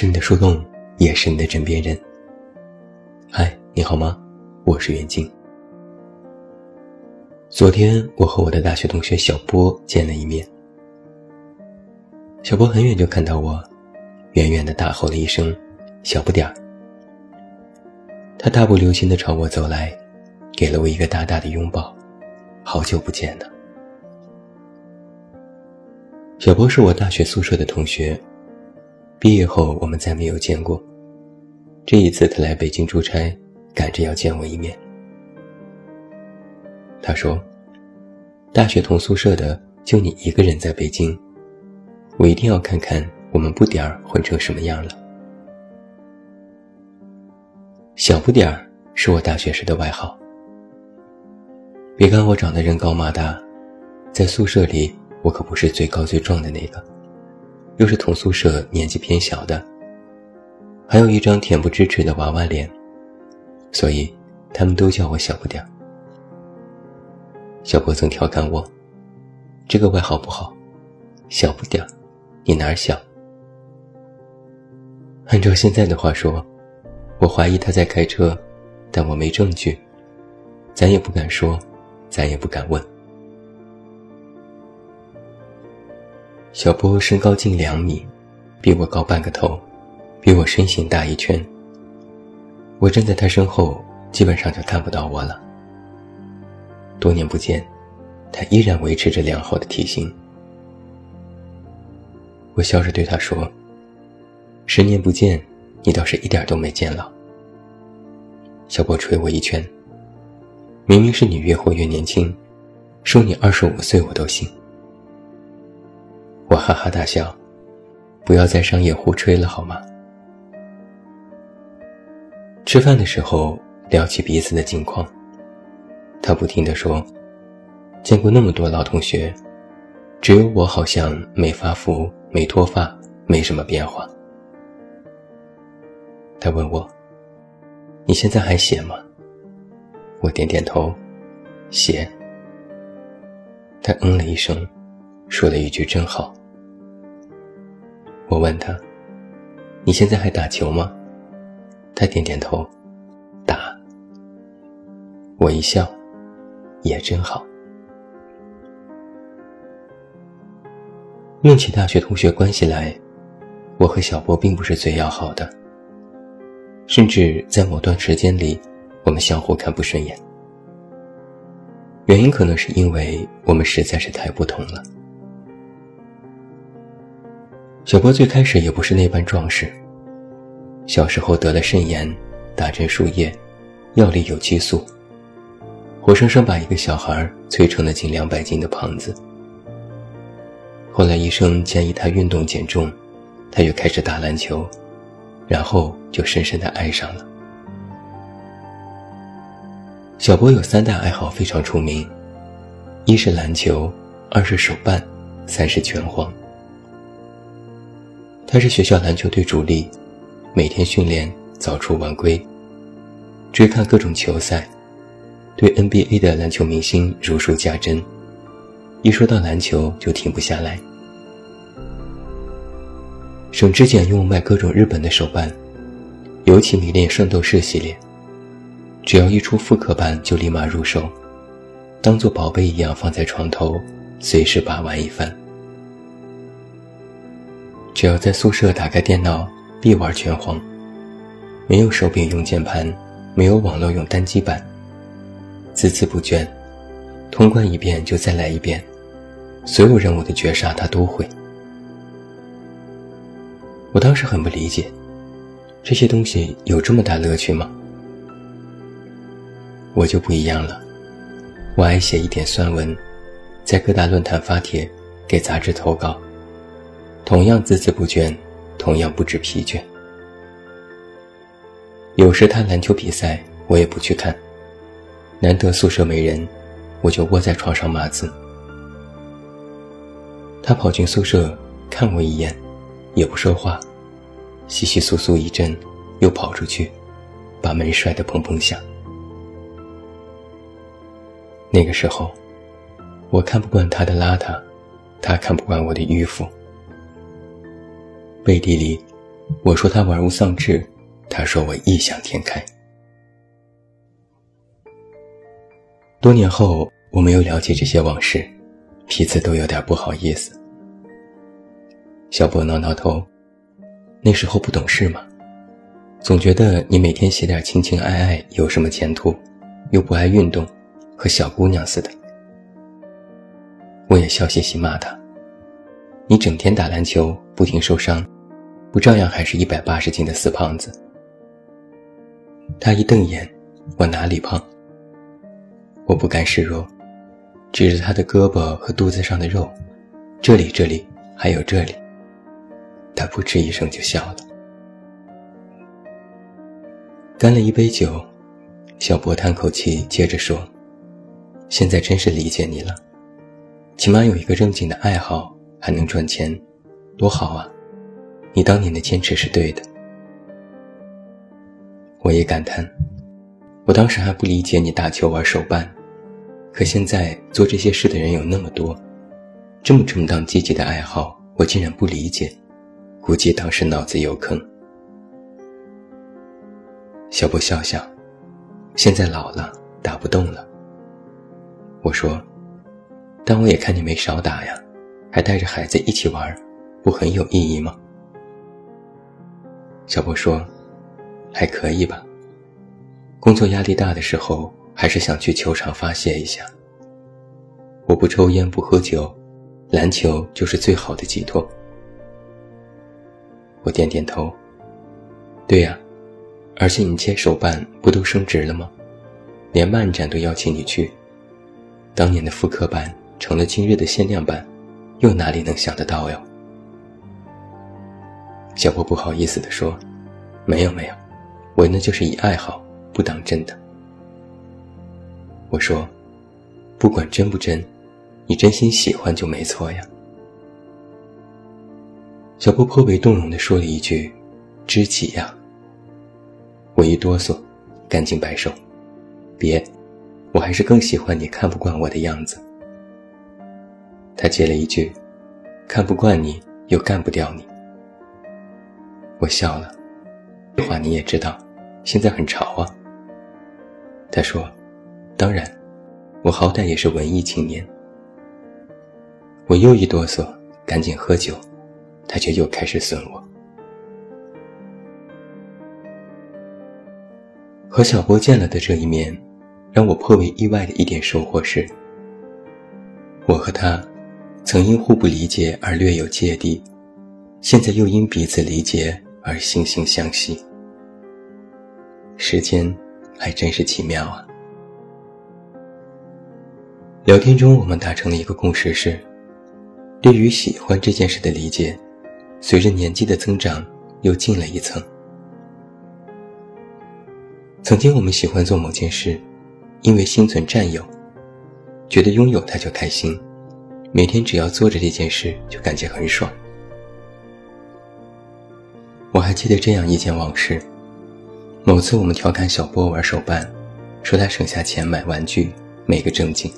是你的树洞，也是你的枕边人。嗨，你好吗？我是袁静。昨天我和我的大学同学小波见了一面。小波很远就看到我，远远的大吼了一声：“小不点儿！”他大步流星的朝我走来，给了我一个大大的拥抱。好久不见了。小波是我大学宿舍的同学。毕业后，我们再没有见过。这一次，他来北京出差，赶着要见我一面。他说：“大学同宿舍的就你一个人在北京，我一定要看看我们不点儿混成什么样了。”小不点儿是我大学时的外号。别看我长得人高马大，在宿舍里我可不是最高最壮的那个。又是同宿舍年纪偏小的，还有一张恬不知耻的娃娃脸，所以他们都叫我小不点儿。小波曾调侃我：“这个外号不好，小不点儿，你哪儿小？”按照现在的话说，我怀疑他在开车，但我没证据，咱也不敢说，咱也不敢问。小波身高近两米，比我高半个头，比我身形大一圈。我站在他身后，基本上就看不到我了。多年不见，他依然维持着良好的体型。我笑着对他说：“十年不见，你倒是一点都没见老。”小波捶我一拳：“明明是你越活越年轻，说你二十五岁我都信。”我哈哈大笑，不要再商业互吹了好吗？吃饭的时候聊起彼此的近况，他不停地说：“见过那么多老同学，只有我好像没发福、没脱发、没什么变化。”他问我：“你现在还写吗？”我点点头，写。他嗯了一声，说了一句：“真好。”我问他：“你现在还打球吗？”他点点头，打。我一笑，也真好。论起大学同学关系来，我和小波并不是最要好的，甚至在某段时间里，我们相互看不顺眼。原因可能是因为我们实在是太不同了。小波最开始也不是那般壮实。小时候得了肾炎，打针输液，药里有激素，活生生把一个小孩催成了近两百斤的胖子。后来医生建议他运动减重，他又开始打篮球，然后就深深的爱上了。小波有三大爱好非常出名，一是篮球，二是手办，三是拳皇。他是学校篮球队主力，每天训练早出晚归，追看各种球赛，对 NBA 的篮球明星如数家珍。一说到篮球就停不下来。省吃俭用买各种日本的手办，尤其迷恋圣斗士系列，只要一出复刻版就立马入手，当做宝贝一样放在床头，随时把玩一番。只要在宿舍打开电脑，必玩拳皇。没有手柄用键盘，没有网络用单机版。孜孜不倦，通关一遍就再来一遍。所有任务的绝杀他都会。我当时很不理解，这些东西有这么大乐趣吗？我就不一样了，我爱写一点酸文，在各大论坛发帖，给杂志投稿。同样孜孜不倦，同样不知疲倦。有时他篮球比赛，我也不去看。难得宿舍没人，我就窝在床上码字。他跑进宿舍看我一眼，也不说话，窸窸窣窣一阵，又跑出去，把门摔得砰砰响。那个时候，我看不惯他的邋遢，他看不惯我的迂腐。背地里，我说他玩物丧志，他说我异想天开。多年后，我没有了解这些往事，彼此都有点不好意思。小波挠挠头，那时候不懂事嘛，总觉得你每天写点情情爱爱有什么前途，又不爱运动，和小姑娘似的。我也笑嘻嘻骂他：“你整天打篮球，不停受伤，不照样还是一百八十斤的死胖子？”他一瞪眼：“我哪里胖？”我不甘示弱，指着他的胳膊和肚子上的肉，这里这里还有这里。他扑哧一声就笑了。干了一杯酒，小波叹口气，接着说：“现在真是理解你了，起码有一个正经的爱好，还能赚钱，多好啊！你当年的坚持是对的。”我也感叹，我当时还不理解你打球玩手办。可现在做这些事的人有那么多，这么正当积极的爱好，我竟然不理解，估计当时脑子有坑。小波笑笑，现在老了，打不动了。我说，但我也看你没少打呀，还带着孩子一起玩，不很有意义吗？小波说，还可以吧。工作压力大的时候。还是想去球场发泄一下。我不抽烟不喝酒，篮球就是最好的寄托。我点点头。对呀，而且你接手办不都升职了吗？连漫展都邀请你去。当年的复刻版成了今日的限量版，又哪里能想得到哟？小波不好意思地说：“没有没有，我那就是以爱好，不当真的。”我说：“不管真不真，你真心喜欢就没错呀。”小波颇为动容地说了一句：“知己呀。”我一哆嗦，赶紧摆手：“别，我还是更喜欢你看不惯我的样子。”他接了一句：“看不惯你，又干不掉你。”我笑了，这话你也知道，现在很潮啊。他说。当然，我好歹也是文艺青年。我又一哆嗦，赶紧喝酒，他却又开始损我。和小波见了的这一面，让我颇为意外的一点收获是，我和他曾因互不理解而略有芥蒂，现在又因彼此理解而惺惺相惜。时间还真是奇妙啊！聊天中，我们达成了一个共识：是对于喜欢这件事的理解，随着年纪的增长又进了一层。曾经我们喜欢做某件事，因为心存占有，觉得拥有它就开心，每天只要做着这件事就感觉很爽。我还记得这样一件往事：某次我们调侃小波玩手办，说他省下钱买玩具，没个正经。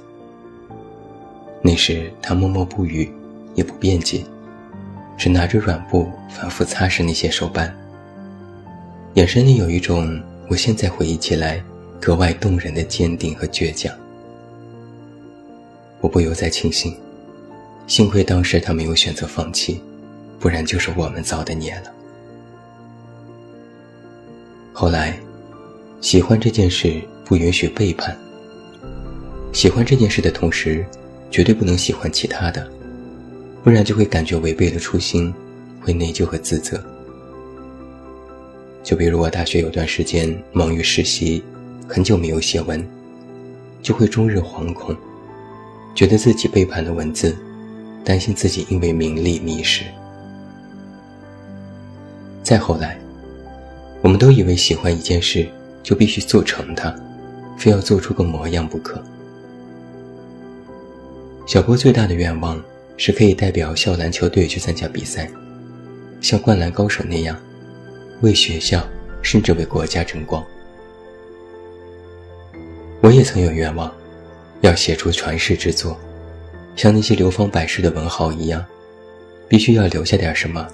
那时他默默不语，也不辩解，只拿着软布反复擦拭那些手办，眼神里有一种我现在回忆起来格外动人的坚定和倔强。我不由在庆幸，幸亏当时他没有选择放弃，不然就是我们造的孽了。后来，喜欢这件事不允许背叛。喜欢这件事的同时。绝对不能喜欢其他的，不然就会感觉违背了初心，会内疚和自责。就比如我大学有段时间忙于实习，很久没有写文，就会终日惶恐，觉得自己背叛了文字，担心自己因为名利迷失。再后来，我们都以为喜欢一件事就必须做成它，非要做出个模样不可。小波最大的愿望是可以代表校篮球队去参加比赛，像灌篮高手那样，为学校甚至为国家争光。我也曾有愿望，要写出传世之作，像那些流芳百世的文豪一样，必须要留下点什么，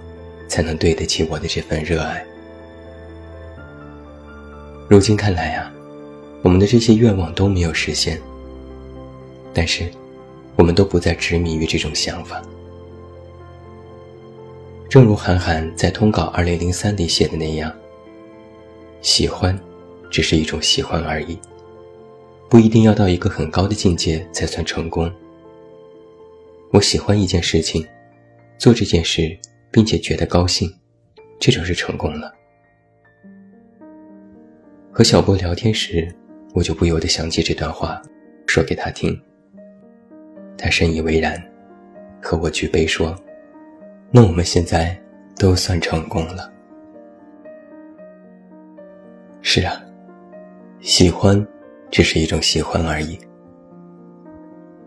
才能对得起我的这份热爱。如今看来啊，我们的这些愿望都没有实现，但是我们都不再执迷于这种想法。正如韩寒在通稿二零零三里写的那样，喜欢，只是一种喜欢而已，不一定要到一个很高的境界才算成功。我喜欢一件事情，做这件事，并且觉得高兴，这就是成功了。和小波聊天时，我就不由得想起这段话，说给他听。他深以为然，和我举杯说：“那我们现在都算成功了。”是啊，喜欢，只是一种喜欢而已。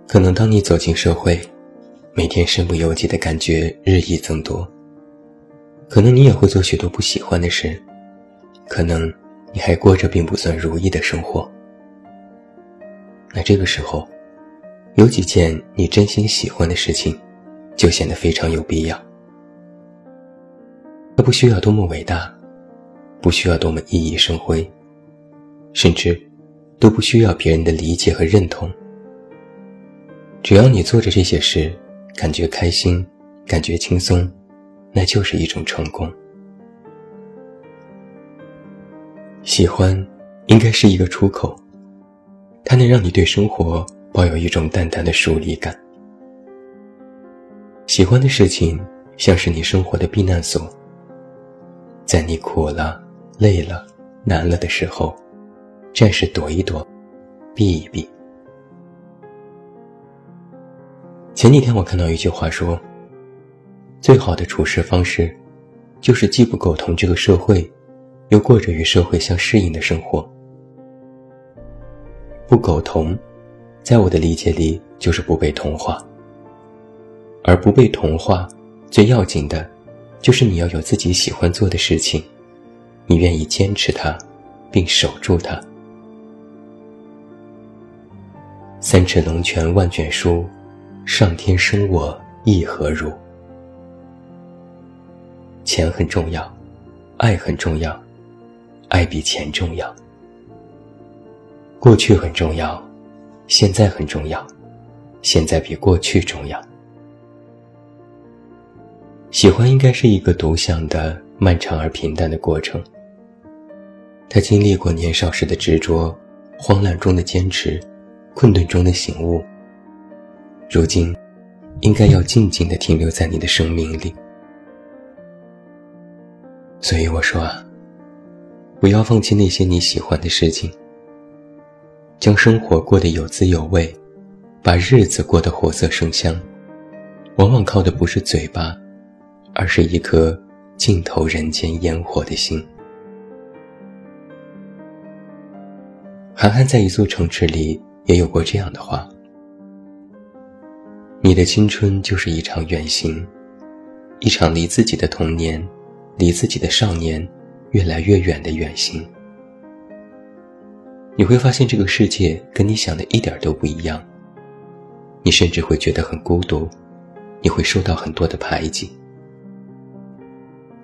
可能当你走进社会，每天身不由己的感觉日益增多，可能你也会做许多不喜欢的事，可能你还过着并不算如意的生活。那这个时候，有几件你真心喜欢的事情，就显得非常有必要。它不需要多么伟大，不需要多么熠熠生辉，甚至都不需要别人的理解和认同。只要你做着这些事。感觉开心，感觉轻松，那就是一种成功。喜欢，应该是一个出口，它能让你对生活抱有一种淡淡的疏离感。喜欢的事情，像是你生活的避难所，在你苦了、累了、难了的时候，暂时躲一躲，避一避。前几天我看到一句话说：“最好的处事方式，就是既不苟同这个社会，又过着与社会相适应的生活。不苟同，在我的理解里就是不被同化。而不被同化，最要紧的，就是你要有自己喜欢做的事情，你愿意坚持它，并守住它。三尺龙泉万卷书。”上天生我亦何如？钱很重要，爱很重要，爱比钱重要。过去很重要，现在很重要，现在比过去重要。喜欢应该是一个独享的、漫长而平淡的过程。他经历过年少时的执着，慌乱中的坚持，困顿中的醒悟。如今，应该要静静地停留在你的生命里。所以我说啊，不要放弃那些你喜欢的事情，将生活过得有滋有味，把日子过得活色生香，往往靠的不是嘴巴，而是一颗尽投人间烟火的心。韩寒在一座城池里也有过这样的话。你的青春就是一场远行，一场离自己的童年、离自己的少年越来越远的远行。你会发现这个世界跟你想的一点都不一样。你甚至会觉得很孤独，你会受到很多的排挤。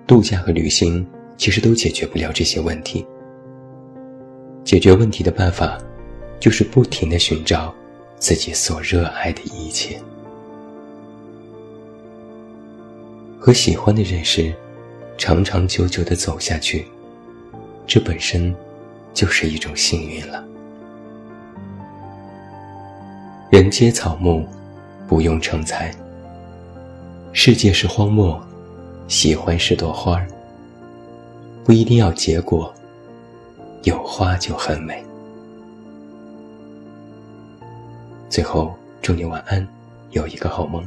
度假和旅行其实都解决不了这些问题。解决问题的办法，就是不停的寻找自己所热爱的一切。和喜欢的人事，长长久久的走下去，这本身就是一种幸运了。人皆草木，不用成才。世界是荒漠，喜欢是朵花儿。不一定要结果，有花就很美。最后，祝你晚安，有一个好梦。